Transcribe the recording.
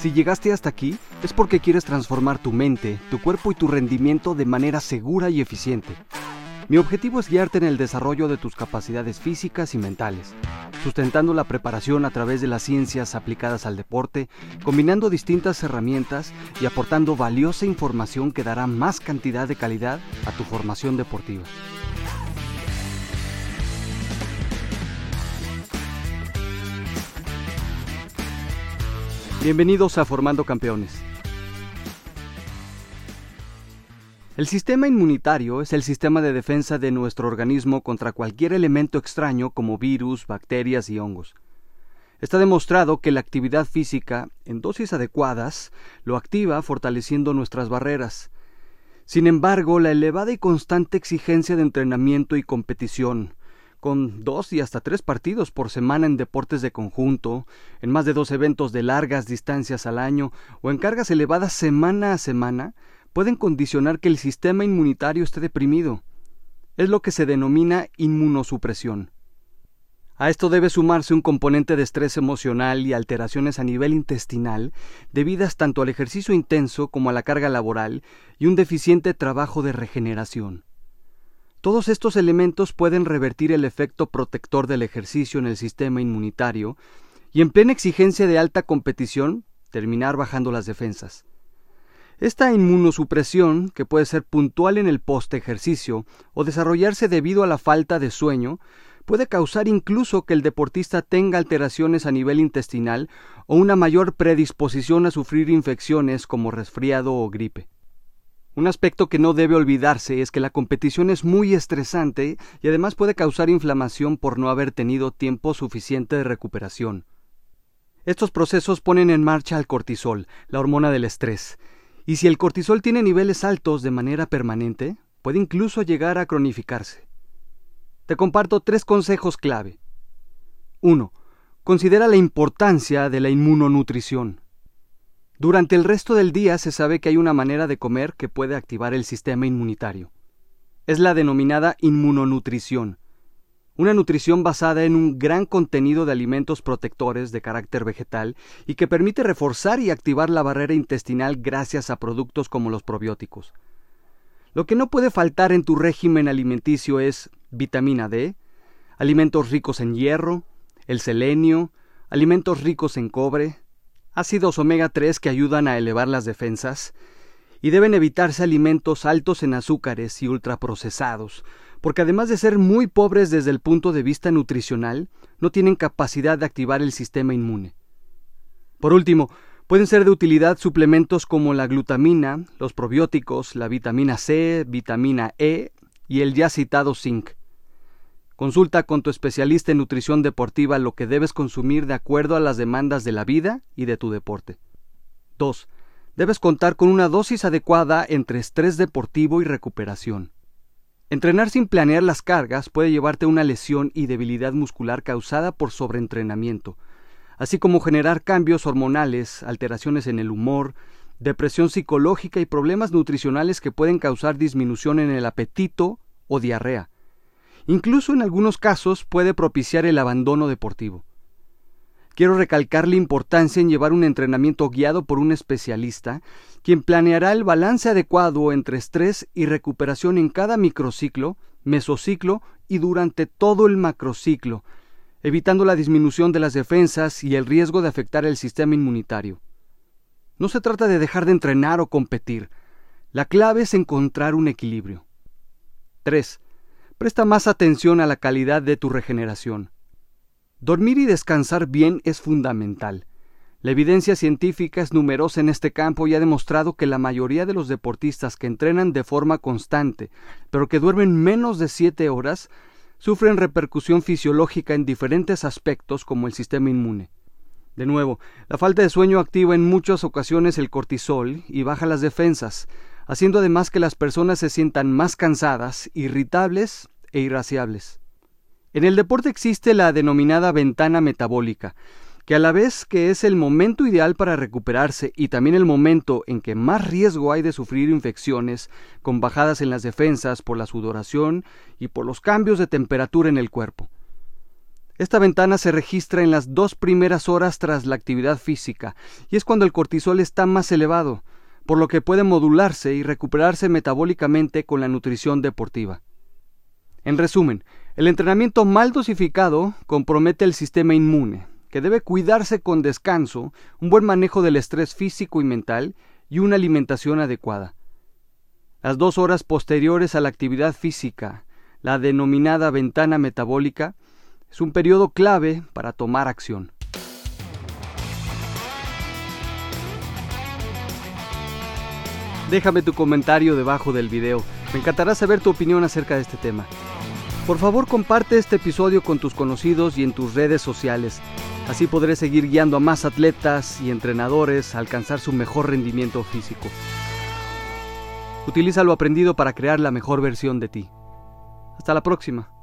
Si llegaste hasta aquí, es porque quieres transformar tu mente, tu cuerpo y tu rendimiento de manera segura y eficiente. Mi objetivo es guiarte en el desarrollo de tus capacidades físicas y mentales, sustentando la preparación a través de las ciencias aplicadas al deporte, combinando distintas herramientas y aportando valiosa información que dará más cantidad de calidad a tu formación deportiva. Bienvenidos a Formando Campeones. El sistema inmunitario es el sistema de defensa de nuestro organismo contra cualquier elemento extraño como virus, bacterias y hongos. Está demostrado que la actividad física, en dosis adecuadas, lo activa fortaleciendo nuestras barreras. Sin embargo, la elevada y constante exigencia de entrenamiento y competición, con dos y hasta tres partidos por semana en deportes de conjunto, en más de dos eventos de largas distancias al año o en cargas elevadas semana a semana, pueden condicionar que el sistema inmunitario esté deprimido. Es lo que se denomina inmunosupresión. A esto debe sumarse un componente de estrés emocional y alteraciones a nivel intestinal debidas tanto al ejercicio intenso como a la carga laboral y un deficiente trabajo de regeneración. Todos estos elementos pueden revertir el efecto protector del ejercicio en el sistema inmunitario y en plena exigencia de alta competición terminar bajando las defensas. Esta inmunosupresión, que puede ser puntual en el post-ejercicio o desarrollarse debido a la falta de sueño, puede causar incluso que el deportista tenga alteraciones a nivel intestinal o una mayor predisposición a sufrir infecciones como resfriado o gripe. Un aspecto que no debe olvidarse es que la competición es muy estresante y además puede causar inflamación por no haber tenido tiempo suficiente de recuperación. Estos procesos ponen en marcha el cortisol, la hormona del estrés, y si el cortisol tiene niveles altos de manera permanente, puede incluso llegar a cronificarse. Te comparto tres consejos clave. 1. Considera la importancia de la inmunonutrición. Durante el resto del día se sabe que hay una manera de comer que puede activar el sistema inmunitario. Es la denominada inmunonutrición, una nutrición basada en un gran contenido de alimentos protectores de carácter vegetal y que permite reforzar y activar la barrera intestinal gracias a productos como los probióticos. Lo que no puede faltar en tu régimen alimenticio es vitamina D, alimentos ricos en hierro, el selenio, alimentos ricos en cobre, ácidos omega 3 que ayudan a elevar las defensas, y deben evitarse alimentos altos en azúcares y ultraprocesados, porque además de ser muy pobres desde el punto de vista nutricional, no tienen capacidad de activar el sistema inmune. Por último, pueden ser de utilidad suplementos como la glutamina, los probióticos, la vitamina C, vitamina E y el ya citado zinc. Consulta con tu especialista en nutrición deportiva lo que debes consumir de acuerdo a las demandas de la vida y de tu deporte. 2. Debes contar con una dosis adecuada entre estrés deportivo y recuperación. Entrenar sin planear las cargas puede llevarte a una lesión y debilidad muscular causada por sobreentrenamiento, así como generar cambios hormonales, alteraciones en el humor, depresión psicológica y problemas nutricionales que pueden causar disminución en el apetito o diarrea. Incluso en algunos casos puede propiciar el abandono deportivo. Quiero recalcar la importancia en llevar un entrenamiento guiado por un especialista, quien planeará el balance adecuado entre estrés y recuperación en cada microciclo, mesociclo y durante todo el macrociclo, evitando la disminución de las defensas y el riesgo de afectar el sistema inmunitario. No se trata de dejar de entrenar o competir. La clave es encontrar un equilibrio. 3. Presta más atención a la calidad de tu regeneración. Dormir y descansar bien es fundamental. La evidencia científica es numerosa en este campo y ha demostrado que la mayoría de los deportistas que entrenan de forma constante, pero que duermen menos de siete horas, sufren repercusión fisiológica en diferentes aspectos como el sistema inmune. De nuevo, la falta de sueño activa en muchas ocasiones el cortisol y baja las defensas, haciendo además que las personas se sientan más cansadas, irritables e irraciables. En el deporte existe la denominada ventana metabólica, que a la vez que es el momento ideal para recuperarse y también el momento en que más riesgo hay de sufrir infecciones con bajadas en las defensas por la sudoración y por los cambios de temperatura en el cuerpo. Esta ventana se registra en las dos primeras horas tras la actividad física, y es cuando el cortisol está más elevado, por lo que puede modularse y recuperarse metabólicamente con la nutrición deportiva. En resumen, el entrenamiento mal dosificado compromete el sistema inmune, que debe cuidarse con descanso, un buen manejo del estrés físico y mental y una alimentación adecuada. Las dos horas posteriores a la actividad física, la denominada ventana metabólica, es un periodo clave para tomar acción. Déjame tu comentario debajo del video. Me encantará saber tu opinión acerca de este tema. Por favor, comparte este episodio con tus conocidos y en tus redes sociales. Así podré seguir guiando a más atletas y entrenadores a alcanzar su mejor rendimiento físico. Utiliza lo aprendido para crear la mejor versión de ti. Hasta la próxima.